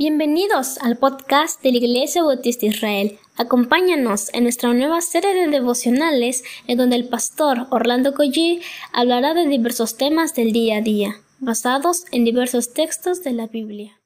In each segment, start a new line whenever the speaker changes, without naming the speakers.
Bienvenidos al podcast de la Iglesia Bautista Israel. Acompáñanos en nuestra nueva serie de devocionales en donde el pastor Orlando Collie hablará de diversos temas del día a día, basados en diversos textos de la Biblia.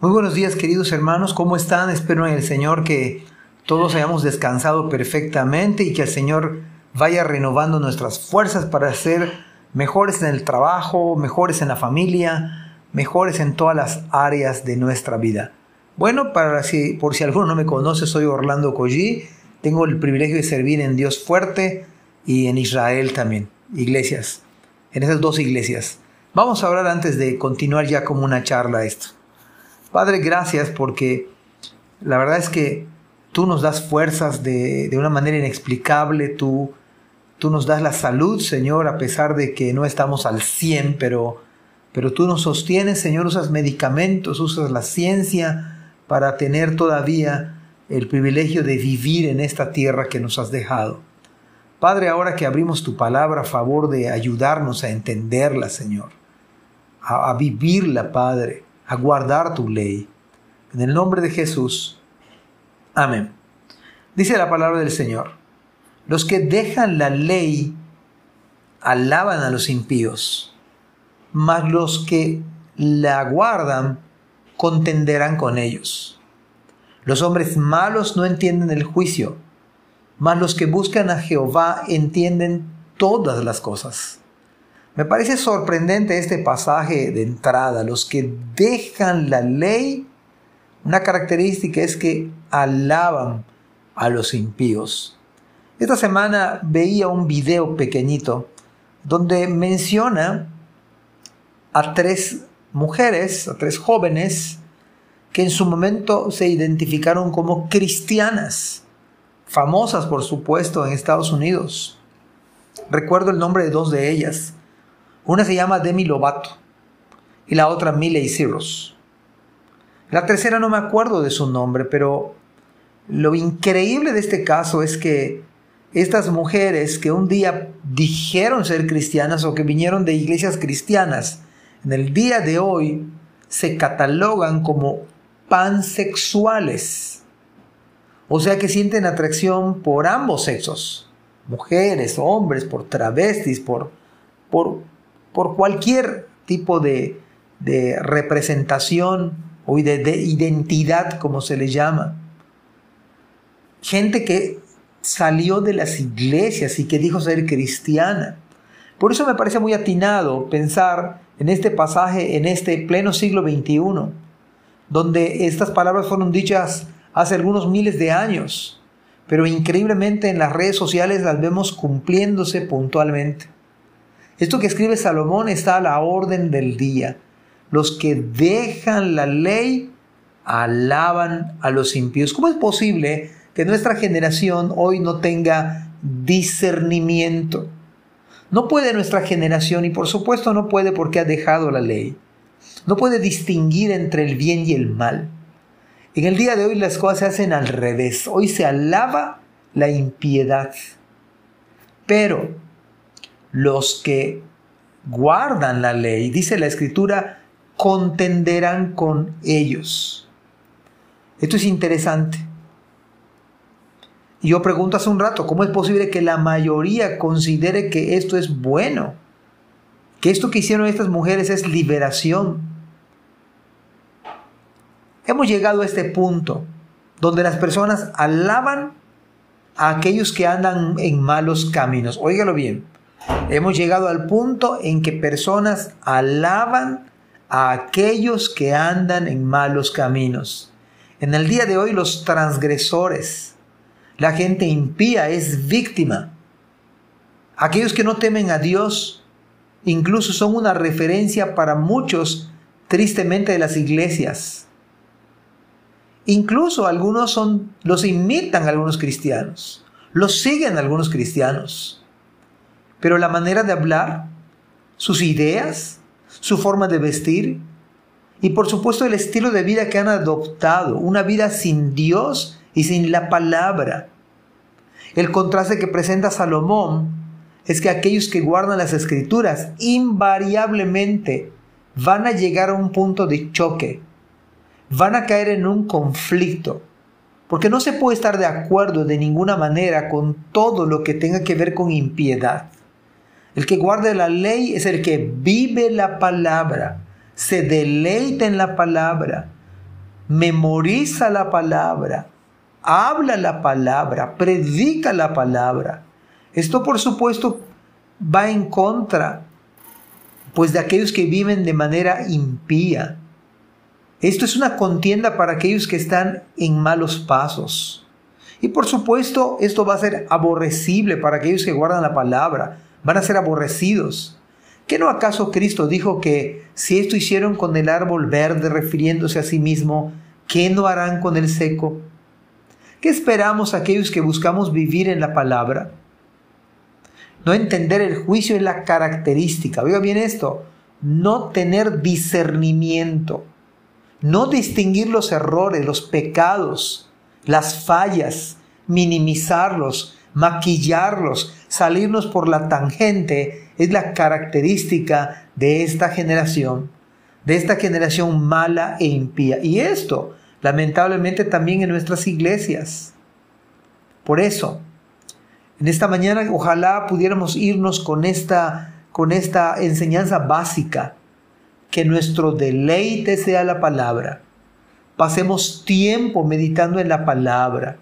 Muy buenos días queridos hermanos, ¿cómo están? Espero en el Señor que todos hayamos descansado perfectamente y que el Señor vaya renovando nuestras fuerzas para ser mejores en el trabajo, mejores en la familia, mejores en todas las áreas de nuestra vida. Bueno, para si, por si alguno no me conoce, soy Orlando Collí, tengo el privilegio de servir en Dios fuerte y en Israel también, iglesias, en esas dos iglesias. Vamos a hablar antes de continuar ya como una charla esto. Padre, gracias porque la verdad es que tú nos das fuerzas de, de una manera inexplicable, tú, tú nos das la salud, Señor, a pesar de que no estamos al 100, pero pero tú nos sostienes, Señor, usas medicamentos, usas la ciencia para tener todavía el privilegio de vivir en esta tierra que nos has dejado. Padre, ahora que abrimos tu palabra a favor de ayudarnos a entenderla, Señor, a, a vivirla, Padre, a guardar tu ley. En el nombre de Jesús. Amén. Dice la palabra del Señor, los que dejan la ley alaban a los impíos mas los que la guardan contenderán con ellos. Los hombres malos no entienden el juicio, mas los que buscan a Jehová entienden todas las cosas. Me parece sorprendente este pasaje de entrada. Los que dejan la ley, una característica es que alaban a los impíos. Esta semana veía un video pequeñito donde menciona a tres mujeres, a tres jóvenes, que en su momento se identificaron como cristianas, famosas por supuesto en Estados Unidos. Recuerdo el nombre de dos de ellas. Una se llama Demi Lovato y la otra Miley Cyrus. La tercera no me acuerdo de su nombre, pero lo increíble de este caso es que estas mujeres que un día dijeron ser cristianas o que vinieron de iglesias cristianas, en el día de hoy se catalogan como pansexuales. O sea que sienten atracción por ambos sexos, mujeres, hombres, por travestis, por, por, por cualquier tipo de, de representación o de, de identidad, como se le llama. Gente que salió de las iglesias y que dijo ser cristiana. Por eso me parece muy atinado pensar en este pasaje, en este pleno siglo XXI, donde estas palabras fueron dichas hace algunos miles de años, pero increíblemente en las redes sociales las vemos cumpliéndose puntualmente. Esto que escribe Salomón está a la orden del día. Los que dejan la ley alaban a los impíos. ¿Cómo es posible que nuestra generación hoy no tenga discernimiento? No puede nuestra generación y por supuesto no puede porque ha dejado la ley. No puede distinguir entre el bien y el mal. En el día de hoy las cosas se hacen al revés. Hoy se alaba la impiedad. Pero los que guardan la ley, dice la escritura, contenderán con ellos. Esto es interesante. Yo pregunto hace un rato, ¿cómo es posible que la mayoría considere que esto es bueno? Que esto que hicieron estas mujeres es liberación. Hemos llegado a este punto donde las personas alaban a aquellos que andan en malos caminos. Óigalo bien. Hemos llegado al punto en que personas alaban a aquellos que andan en malos caminos. En el día de hoy los transgresores, la gente impía es víctima. Aquellos que no temen a Dios incluso son una referencia para muchos, tristemente, de las iglesias. Incluso algunos son, los imitan algunos cristianos, los siguen algunos cristianos. Pero la manera de hablar, sus ideas, su forma de vestir y por supuesto el estilo de vida que han adoptado, una vida sin Dios y sin la palabra. El contraste que presenta Salomón es que aquellos que guardan las escrituras invariablemente van a llegar a un punto de choque, van a caer en un conflicto, porque no se puede estar de acuerdo de ninguna manera con todo lo que tenga que ver con impiedad. El que guarda la ley es el que vive la palabra, se deleita en la palabra, memoriza la palabra, habla la palabra, predica la palabra. Esto por supuesto va en contra pues de aquellos que viven de manera impía. Esto es una contienda para aquellos que están en malos pasos. Y por supuesto, esto va a ser aborrecible para aquellos que guardan la palabra. Van a ser aborrecidos. ¿Qué no acaso Cristo dijo que si esto hicieron con el árbol verde refiriéndose a sí mismo, ¿qué no harán con el seco? ¿Qué esperamos aquellos que buscamos vivir en la palabra? No entender el juicio es la característica. Oiga bien esto. No tener discernimiento. No distinguir los errores, los pecados, las fallas, minimizarlos, maquillarlos, salirnos por la tangente, es la característica de esta generación, de esta generación mala e impía. Y esto, lamentablemente, también en nuestras iglesias. Por eso, en esta mañana ojalá pudiéramos irnos con esta, con esta enseñanza básica, que nuestro deleite sea la palabra. Pasemos tiempo meditando en la palabra.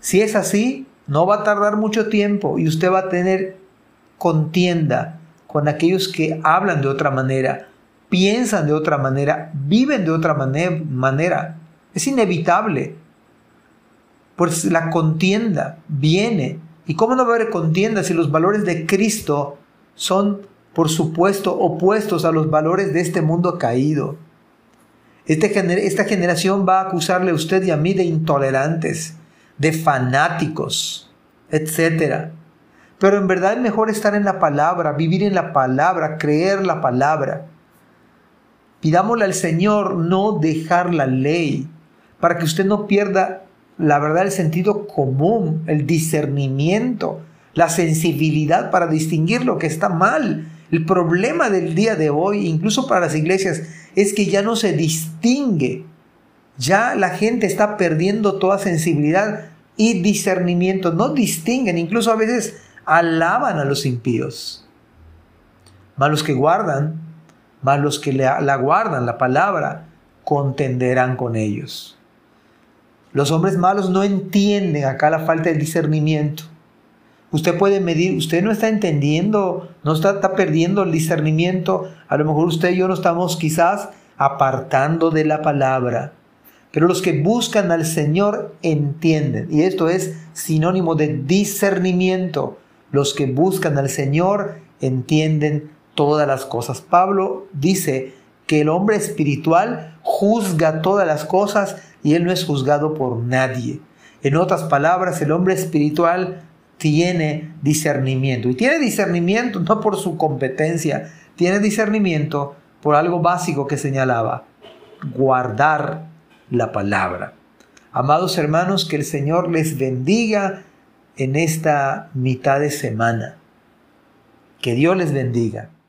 Si es así, no va a tardar mucho tiempo y usted va a tener contienda con aquellos que hablan de otra manera, piensan de otra manera, viven de otra manera. Es inevitable pues la contienda viene. ¿Y cómo no va a haber contienda si los valores de Cristo son, por supuesto, opuestos a los valores de este mundo caído? Este esta generación va a acusarle a usted y a mí de intolerantes, de fanáticos, etc. Pero en verdad es mejor estar en la palabra, vivir en la palabra, creer la palabra. Pidámosle al Señor no dejar la ley, para que usted no pierda la verdad, el sentido común, el discernimiento, la sensibilidad para distinguir lo que está mal. El problema del día de hoy, incluso para las iglesias, es que ya no se distingue. Ya la gente está perdiendo toda sensibilidad y discernimiento. No distinguen, incluso a veces alaban a los impíos. Más los que guardan, más los que la guardan, la palabra, contenderán con ellos. Los hombres malos no entienden acá la falta de discernimiento. Usted puede medir, usted no está entendiendo, no está, está, perdiendo el discernimiento. A lo mejor usted y yo no estamos quizás apartando de la palabra. Pero los que buscan al Señor entienden. Y esto es sinónimo de discernimiento. Los que buscan al Señor entienden todas las cosas. Pablo dice que el hombre espiritual juzga todas las cosas y él no es juzgado por nadie. En otras palabras, el hombre espiritual tiene discernimiento. Y tiene discernimiento no por su competencia, tiene discernimiento por algo básico que señalaba, guardar la palabra. Amados hermanos, que el Señor les bendiga en esta mitad de semana. Que Dios les bendiga.